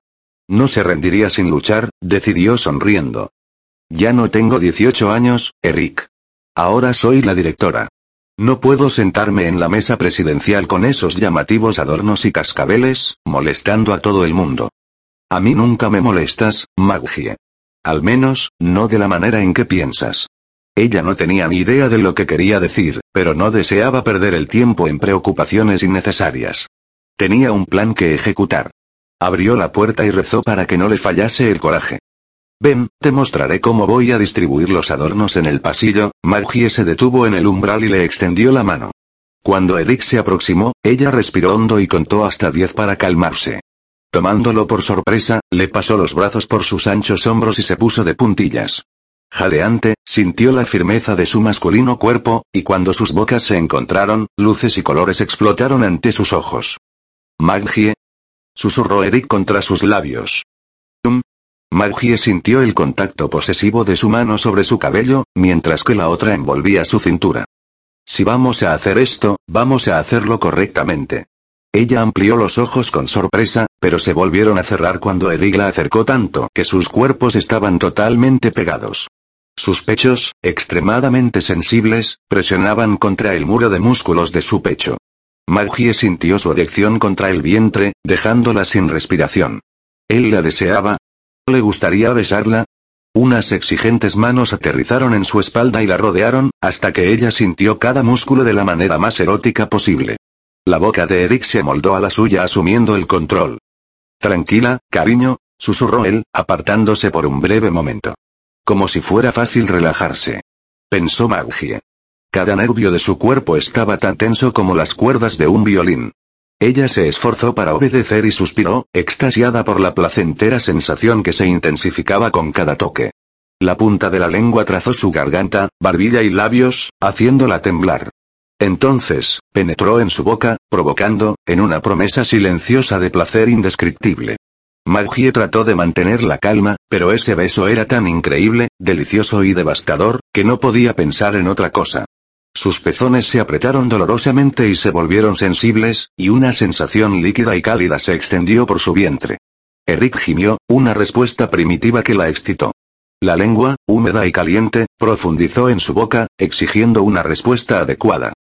No se rendiría sin luchar, decidió sonriendo. Ya no tengo 18 años, Eric. Ahora soy la directora. No puedo sentarme en la mesa presidencial con esos llamativos adornos y cascabeles, molestando a todo el mundo. A mí nunca me molestas, Maggie. Al menos, no de la manera en que piensas. Ella no tenía ni idea de lo que quería decir, pero no deseaba perder el tiempo en preocupaciones innecesarias. Tenía un plan que ejecutar. Abrió la puerta y rezó para que no le fallase el coraje. Ven, te mostraré cómo voy a distribuir los adornos en el pasillo, Margie se detuvo en el umbral y le extendió la mano. Cuando Eric se aproximó, ella respiró hondo y contó hasta diez para calmarse. Tomándolo por sorpresa, le pasó los brazos por sus anchos hombros y se puso de puntillas. Jadeante, sintió la firmeza de su masculino cuerpo, y cuando sus bocas se encontraron, luces y colores explotaron ante sus ojos. Magie. Susurró Eric contra sus labios. Maggie sintió el contacto posesivo de su mano sobre su cabello, mientras que la otra envolvía su cintura. Si vamos a hacer esto, vamos a hacerlo correctamente. Ella amplió los ojos con sorpresa, pero se volvieron a cerrar cuando Eric la acercó tanto que sus cuerpos estaban totalmente pegados. Sus pechos, extremadamente sensibles, presionaban contra el muro de músculos de su pecho. Maggie sintió su erección contra el vientre, dejándola sin respiración. Él la deseaba. ¿Le gustaría besarla? Unas exigentes manos aterrizaron en su espalda y la rodearon, hasta que ella sintió cada músculo de la manera más erótica posible. La boca de Eric se moldó a la suya asumiendo el control. Tranquila, cariño, susurró él, apartándose por un breve momento. Como si fuera fácil relajarse. Pensó Maggie. Cada nervio de su cuerpo estaba tan tenso como las cuerdas de un violín. Ella se esforzó para obedecer y suspiró, extasiada por la placentera sensación que se intensificaba con cada toque. La punta de la lengua trazó su garganta, barbilla y labios, haciéndola temblar. Entonces, penetró en su boca, provocando, en una promesa silenciosa de placer indescriptible. Maggie trató de mantener la calma, pero ese beso era tan increíble, delicioso y devastador, que no podía pensar en otra cosa. Sus pezones se apretaron dolorosamente y se volvieron sensibles, y una sensación líquida y cálida se extendió por su vientre. Eric gimió, una respuesta primitiva que la excitó. La lengua, húmeda y caliente, profundizó en su boca, exigiendo una respuesta adecuada.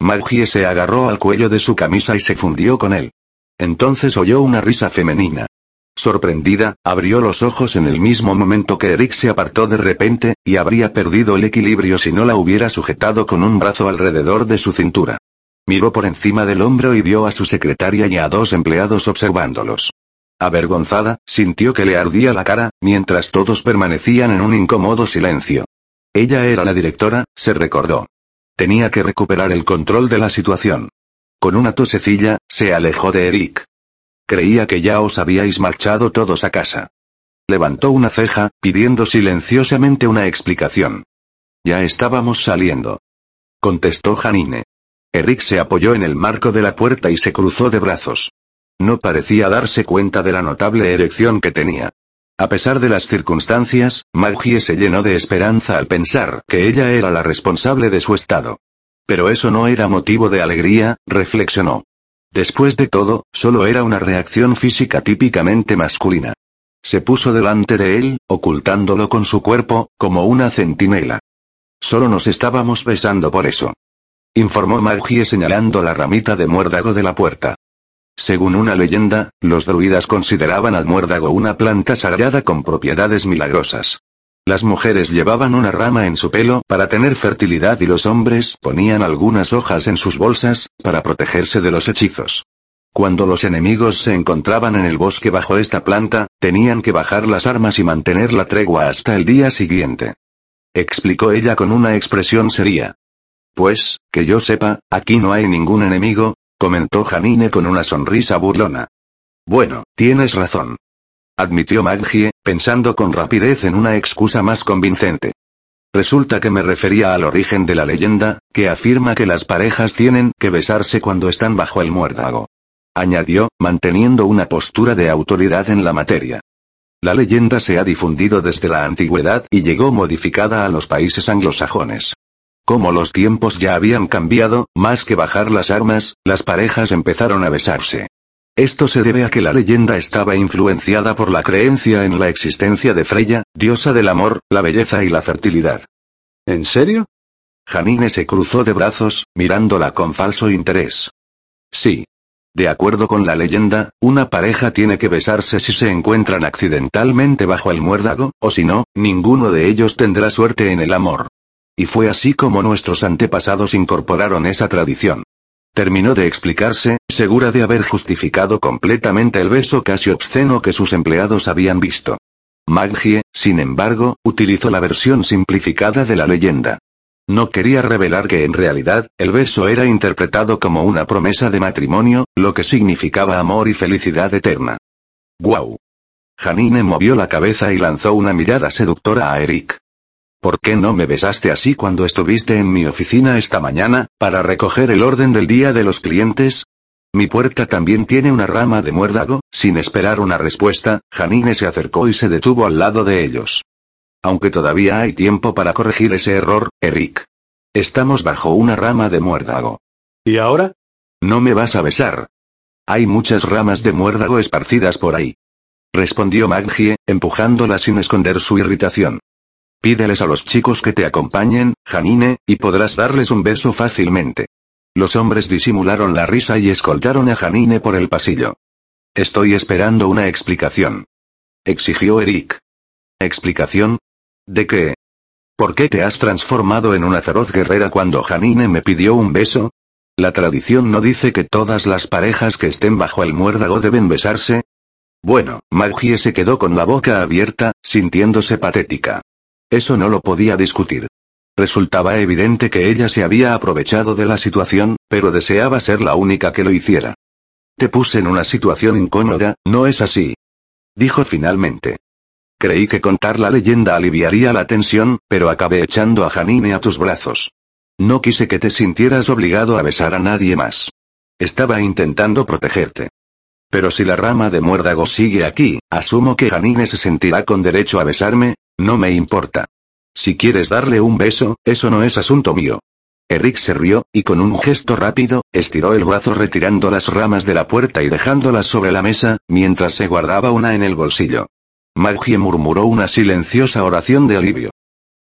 Maggie se agarró al cuello de su camisa y se fundió con él. Entonces oyó una risa femenina. Sorprendida, abrió los ojos en el mismo momento que Eric se apartó de repente, y habría perdido el equilibrio si no la hubiera sujetado con un brazo alrededor de su cintura. Miró por encima del hombro y vio a su secretaria y a dos empleados observándolos. Avergonzada, sintió que le ardía la cara, mientras todos permanecían en un incómodo silencio. Ella era la directora, se recordó. Tenía que recuperar el control de la situación. Con una tosecilla, se alejó de Eric. Creía que ya os habíais marchado todos a casa. Levantó una ceja, pidiendo silenciosamente una explicación. Ya estábamos saliendo. Contestó Janine. Eric se apoyó en el marco de la puerta y se cruzó de brazos. No parecía darse cuenta de la notable erección que tenía. A pesar de las circunstancias, Maggie se llenó de esperanza al pensar que ella era la responsable de su estado. Pero eso no era motivo de alegría, reflexionó. Después de todo, solo era una reacción física típicamente masculina. Se puso delante de él, ocultándolo con su cuerpo, como una centinela. Solo nos estábamos besando por eso. Informó Maggie señalando la ramita de muérdago de la puerta. Según una leyenda, los druidas consideraban al muérdago una planta sagrada con propiedades milagrosas. Las mujeres llevaban una rama en su pelo para tener fertilidad y los hombres ponían algunas hojas en sus bolsas, para protegerse de los hechizos. Cuando los enemigos se encontraban en el bosque bajo esta planta, tenían que bajar las armas y mantener la tregua hasta el día siguiente. Explicó ella con una expresión seria. Pues, que yo sepa, aquí no hay ningún enemigo, comentó Janine con una sonrisa burlona. Bueno, tienes razón. Admitió Maggie, pensando con rapidez en una excusa más convincente. Resulta que me refería al origen de la leyenda, que afirma que las parejas tienen que besarse cuando están bajo el muérdago añadió, manteniendo una postura de autoridad en la materia. La leyenda se ha difundido desde la antigüedad y llegó modificada a los países anglosajones. Como los tiempos ya habían cambiado, más que bajar las armas, las parejas empezaron a besarse. Esto se debe a que la leyenda estaba influenciada por la creencia en la existencia de Freya, diosa del amor, la belleza y la fertilidad. ¿En serio? Janine se cruzó de brazos, mirándola con falso interés. Sí, de acuerdo con la leyenda, una pareja tiene que besarse si se encuentran accidentalmente bajo el muérdago, o si no, ninguno de ellos tendrá suerte en el amor. Y fue así como nuestros antepasados incorporaron esa tradición. Terminó de explicarse, segura de haber justificado completamente el beso casi obsceno que sus empleados habían visto. Maggie, sin embargo, utilizó la versión simplificada de la leyenda. No quería revelar que en realidad, el beso era interpretado como una promesa de matrimonio, lo que significaba amor y felicidad eterna. ¡Guau! Janine movió la cabeza y lanzó una mirada seductora a Eric. ¿Por qué no me besaste así cuando estuviste en mi oficina esta mañana, para recoger el orden del día de los clientes? Mi puerta también tiene una rama de muérdago, sin esperar una respuesta, Janine se acercó y se detuvo al lado de ellos. Aunque todavía hay tiempo para corregir ese error, Eric. Estamos bajo una rama de muérdago. ¿Y ahora? No me vas a besar. Hay muchas ramas de muérdago esparcidas por ahí. Respondió Maggie, empujándola sin esconder su irritación. Pídeles a los chicos que te acompañen, Janine, y podrás darles un beso fácilmente. Los hombres disimularon la risa y escoltaron a Janine por el pasillo. Estoy esperando una explicación. Exigió Eric. ¿Explicación? ¿De qué? ¿Por qué te has transformado en una feroz guerrera cuando Janine me pidió un beso? ¿La tradición no dice que todas las parejas que estén bajo el muérdago deben besarse? Bueno, Maggie se quedó con la boca abierta, sintiéndose patética. Eso no lo podía discutir. Resultaba evidente que ella se había aprovechado de la situación, pero deseaba ser la única que lo hiciera. Te puse en una situación incómoda, ¿no es así? Dijo finalmente. Creí que contar la leyenda aliviaría la tensión, pero acabé echando a Janine a tus brazos. No quise que te sintieras obligado a besar a nadie más. Estaba intentando protegerte. Pero si la rama de muérdago sigue aquí, asumo que Janine se sentirá con derecho a besarme, no me importa. Si quieres darle un beso, eso no es asunto mío. Eric se rió, y con un gesto rápido, estiró el brazo retirando las ramas de la puerta y dejándolas sobre la mesa, mientras se guardaba una en el bolsillo. Maggie murmuró una silenciosa oración de alivio.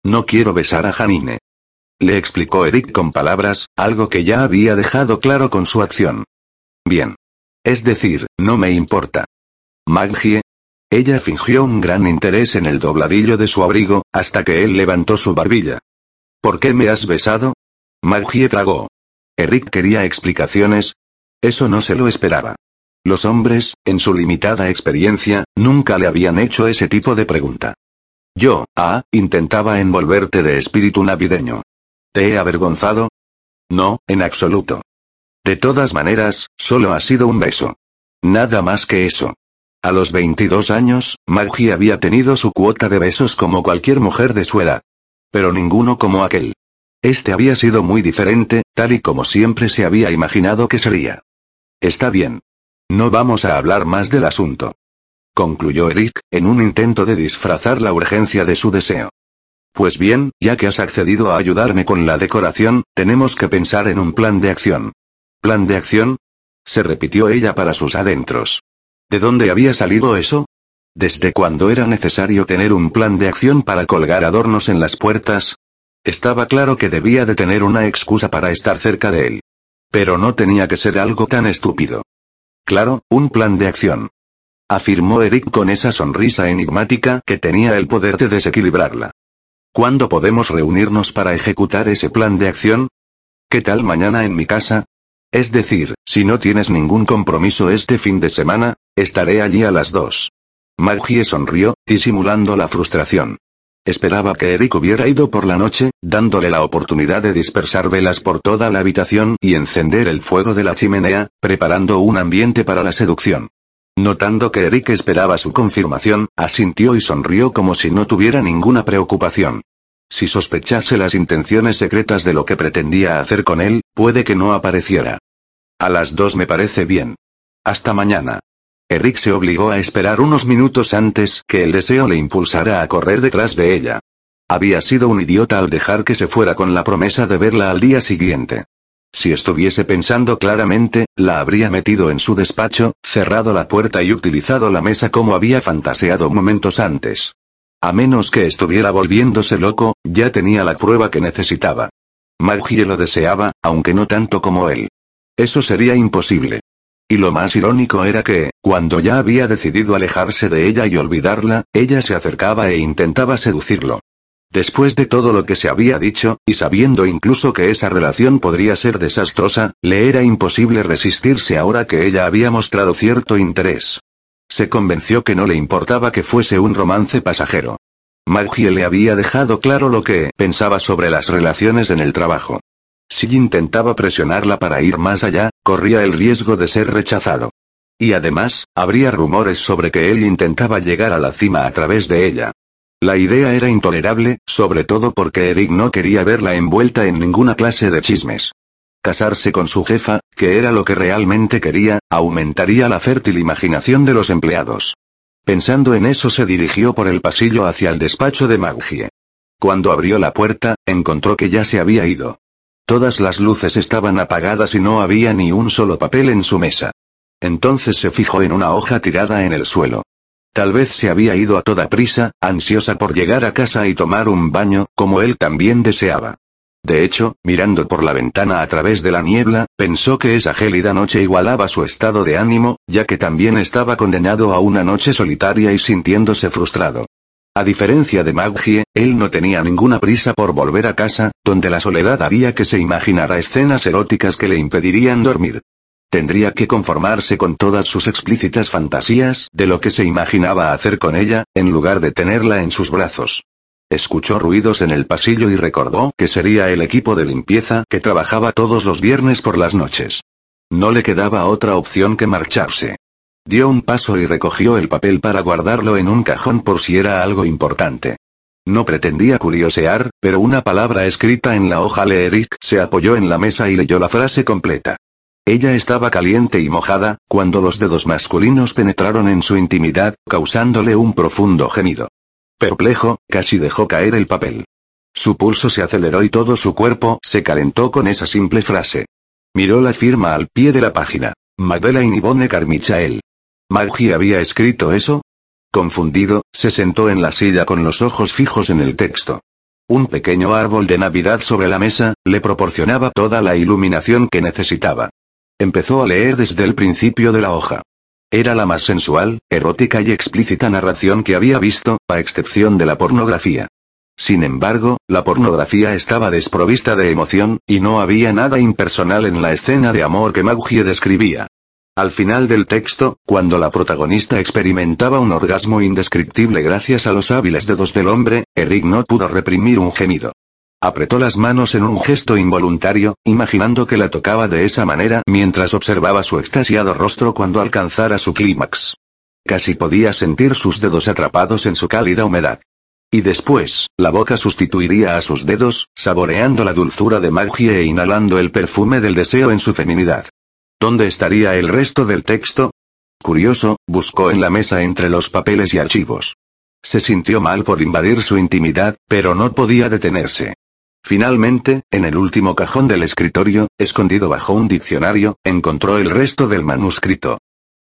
No quiero besar a Janine. Le explicó Eric con palabras, algo que ya había dejado claro con su acción. Bien. Es decir, no me importa. Maggie. Ella fingió un gran interés en el dobladillo de su abrigo, hasta que él levantó su barbilla. ¿Por qué me has besado? Maggie tragó. Eric quería explicaciones. Eso no se lo esperaba. Los hombres, en su limitada experiencia, nunca le habían hecho ese tipo de pregunta. Yo, ah, intentaba envolverte de espíritu navideño. ¿Te he avergonzado? No, en absoluto. De todas maneras, solo ha sido un beso. Nada más que eso. A los 22 años, Maggie había tenido su cuota de besos como cualquier mujer de su edad. Pero ninguno como aquel. Este había sido muy diferente, tal y como siempre se había imaginado que sería. Está bien. No vamos a hablar más del asunto. Concluyó Eric, en un intento de disfrazar la urgencia de su deseo. Pues bien, ya que has accedido a ayudarme con la decoración, tenemos que pensar en un plan de acción. ¿Plan de acción? Se repitió ella para sus adentros. ¿De dónde había salido eso? ¿Desde cuándo era necesario tener un plan de acción para colgar adornos en las puertas? Estaba claro que debía de tener una excusa para estar cerca de él. Pero no tenía que ser algo tan estúpido. Claro, un plan de acción. Afirmó Eric con esa sonrisa enigmática que tenía el poder de desequilibrarla. ¿Cuándo podemos reunirnos para ejecutar ese plan de acción? ¿Qué tal mañana en mi casa? Es decir, si no tienes ningún compromiso este fin de semana, estaré allí a las dos. Maggie sonrió, disimulando la frustración. Esperaba que Eric hubiera ido por la noche, dándole la oportunidad de dispersar velas por toda la habitación y encender el fuego de la chimenea, preparando un ambiente para la seducción. Notando que Eric esperaba su confirmación, asintió y sonrió como si no tuviera ninguna preocupación. Si sospechase las intenciones secretas de lo que pretendía hacer con él, puede que no apareciera. A las dos me parece bien. Hasta mañana. Eric se obligó a esperar unos minutos antes que el deseo le impulsara a correr detrás de ella. Había sido un idiota al dejar que se fuera con la promesa de verla al día siguiente. Si estuviese pensando claramente, la habría metido en su despacho, cerrado la puerta y utilizado la mesa como había fantaseado momentos antes. A menos que estuviera volviéndose loco, ya tenía la prueba que necesitaba. Maggie lo deseaba, aunque no tanto como él. Eso sería imposible. Y lo más irónico era que, cuando ya había decidido alejarse de ella y olvidarla, ella se acercaba e intentaba seducirlo. Después de todo lo que se había dicho, y sabiendo incluso que esa relación podría ser desastrosa, le era imposible resistirse ahora que ella había mostrado cierto interés. Se convenció que no le importaba que fuese un romance pasajero. Maggie le había dejado claro lo que pensaba sobre las relaciones en el trabajo. Si intentaba presionarla para ir más allá, corría el riesgo de ser rechazado. Y además, habría rumores sobre que él intentaba llegar a la cima a través de ella. La idea era intolerable, sobre todo porque Eric no quería verla envuelta en ninguna clase de chismes. Casarse con su jefa, que era lo que realmente quería, aumentaría la fértil imaginación de los empleados. Pensando en eso se dirigió por el pasillo hacia el despacho de Maggie. Cuando abrió la puerta, encontró que ya se había ido. Todas las luces estaban apagadas y no había ni un solo papel en su mesa. Entonces se fijó en una hoja tirada en el suelo. Tal vez se había ido a toda prisa, ansiosa por llegar a casa y tomar un baño, como él también deseaba. De hecho, mirando por la ventana a través de la niebla, pensó que esa gélida noche igualaba su estado de ánimo, ya que también estaba condenado a una noche solitaria y sintiéndose frustrado. A diferencia de Maggie, él no tenía ninguna prisa por volver a casa, donde la soledad haría que se imaginara escenas eróticas que le impedirían dormir. Tendría que conformarse con todas sus explícitas fantasías de lo que se imaginaba hacer con ella, en lugar de tenerla en sus brazos. Escuchó ruidos en el pasillo y recordó que sería el equipo de limpieza que trabajaba todos los viernes por las noches. No le quedaba otra opción que marcharse. Dio un paso y recogió el papel para guardarlo en un cajón por si era algo importante. No pretendía curiosear, pero una palabra escrita en la hoja Leeric se apoyó en la mesa y leyó la frase completa. Ella estaba caliente y mojada, cuando los dedos masculinos penetraron en su intimidad, causándole un profundo gemido. Perplejo, casi dejó caer el papel. Su pulso se aceleró y todo su cuerpo se calentó con esa simple frase. Miró la firma al pie de la página. Madeleine Yvonne Carmichael. ¿Maggie había escrito eso? Confundido, se sentó en la silla con los ojos fijos en el texto. Un pequeño árbol de Navidad sobre la mesa, le proporcionaba toda la iluminación que necesitaba. Empezó a leer desde el principio de la hoja. Era la más sensual, erótica y explícita narración que había visto, a excepción de la pornografía. Sin embargo, la pornografía estaba desprovista de emoción, y no había nada impersonal en la escena de amor que Maggie describía. Al final del texto, cuando la protagonista experimentaba un orgasmo indescriptible gracias a los hábiles dedos del hombre, Eric no pudo reprimir un gemido. Apretó las manos en un gesto involuntario, imaginando que la tocaba de esa manera mientras observaba su extasiado rostro cuando alcanzara su clímax. Casi podía sentir sus dedos atrapados en su cálida humedad. Y después, la boca sustituiría a sus dedos, saboreando la dulzura de Maggie e inhalando el perfume del deseo en su feminidad. ¿Dónde estaría el resto del texto? Curioso, buscó en la mesa entre los papeles y archivos. Se sintió mal por invadir su intimidad, pero no podía detenerse. Finalmente, en el último cajón del escritorio, escondido bajo un diccionario, encontró el resto del manuscrito.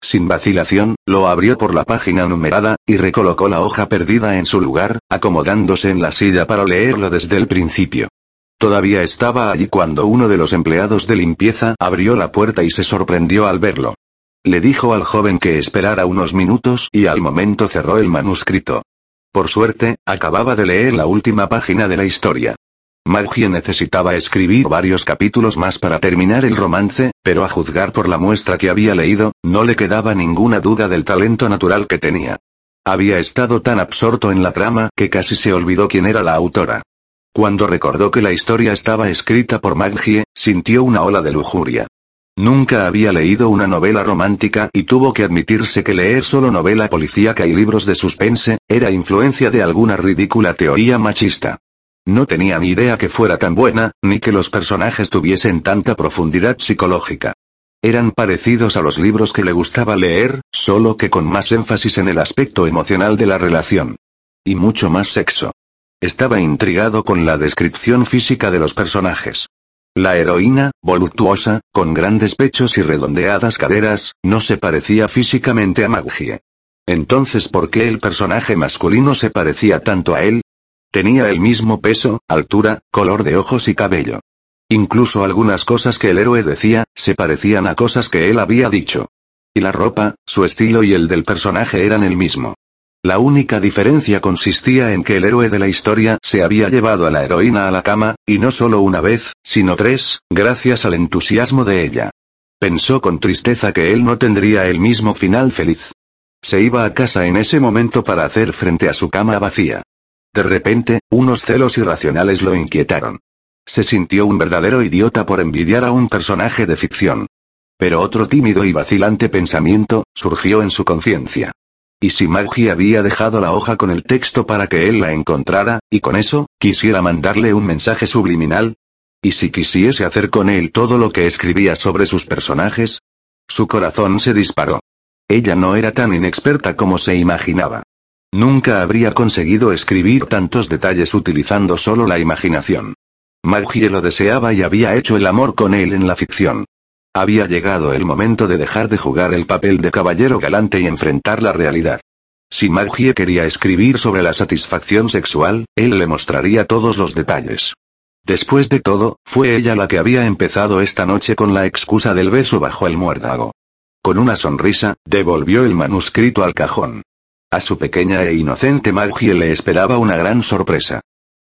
Sin vacilación, lo abrió por la página numerada, y recolocó la hoja perdida en su lugar, acomodándose en la silla para leerlo desde el principio. Todavía estaba allí cuando uno de los empleados de limpieza abrió la puerta y se sorprendió al verlo. Le dijo al joven que esperara unos minutos y al momento cerró el manuscrito. Por suerte, acababa de leer la última página de la historia. Maggie necesitaba escribir varios capítulos más para terminar el romance, pero a juzgar por la muestra que había leído, no le quedaba ninguna duda del talento natural que tenía. Había estado tan absorto en la trama que casi se olvidó quién era la autora. Cuando recordó que la historia estaba escrita por Maggie, sintió una ola de lujuria. Nunca había leído una novela romántica y tuvo que admitirse que leer solo novela policíaca y libros de suspense, era influencia de alguna ridícula teoría machista. No tenía ni idea que fuera tan buena, ni que los personajes tuviesen tanta profundidad psicológica. Eran parecidos a los libros que le gustaba leer, solo que con más énfasis en el aspecto emocional de la relación. Y mucho más sexo. Estaba intrigado con la descripción física de los personajes. La heroína, voluptuosa, con grandes pechos y redondeadas caderas, no se parecía físicamente a Maggie. Entonces, ¿por qué el personaje masculino se parecía tanto a él? Tenía el mismo peso, altura, color de ojos y cabello. Incluso algunas cosas que el héroe decía, se parecían a cosas que él había dicho. Y la ropa, su estilo y el del personaje eran el mismo. La única diferencia consistía en que el héroe de la historia se había llevado a la heroína a la cama, y no solo una vez, sino tres, gracias al entusiasmo de ella. Pensó con tristeza que él no tendría el mismo final feliz. Se iba a casa en ese momento para hacer frente a su cama vacía. De repente, unos celos irracionales lo inquietaron. Se sintió un verdadero idiota por envidiar a un personaje de ficción. Pero otro tímido y vacilante pensamiento, surgió en su conciencia. ¿Y si Maggie había dejado la hoja con el texto para que él la encontrara, y con eso, quisiera mandarle un mensaje subliminal? ¿Y si quisiese hacer con él todo lo que escribía sobre sus personajes? Su corazón se disparó. Ella no era tan inexperta como se imaginaba. Nunca habría conseguido escribir tantos detalles utilizando solo la imaginación. Maggie lo deseaba y había hecho el amor con él en la ficción. Había llegado el momento de dejar de jugar el papel de caballero galante y enfrentar la realidad. Si Maggie quería escribir sobre la satisfacción sexual, él le mostraría todos los detalles. Después de todo, fue ella la que había empezado esta noche con la excusa del beso bajo el muérdago. Con una sonrisa, devolvió el manuscrito al cajón. A su pequeña e inocente Maggie le esperaba una gran sorpresa.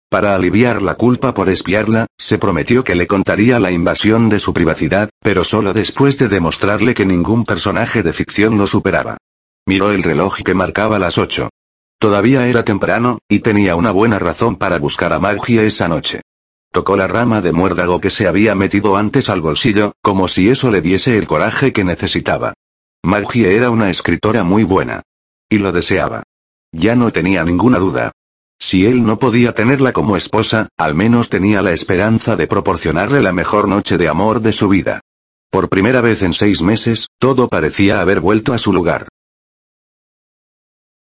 Para aliviar la culpa por espiarla, se prometió que le contaría la invasión de su privacidad, pero solo después de demostrarle que ningún personaje de ficción lo superaba. Miró el reloj que marcaba las ocho. Todavía era temprano, y tenía una buena razón para buscar a Maggie esa noche. Tocó la rama de muérdago que se había metido antes al bolsillo, como si eso le diese el coraje que necesitaba. Maggie era una escritora muy buena. Y lo deseaba. Ya no tenía ninguna duda. Si él no podía tenerla como esposa, al menos tenía la esperanza de proporcionarle la mejor noche de amor de su vida. Por primera vez en seis meses, todo parecía haber vuelto a su lugar.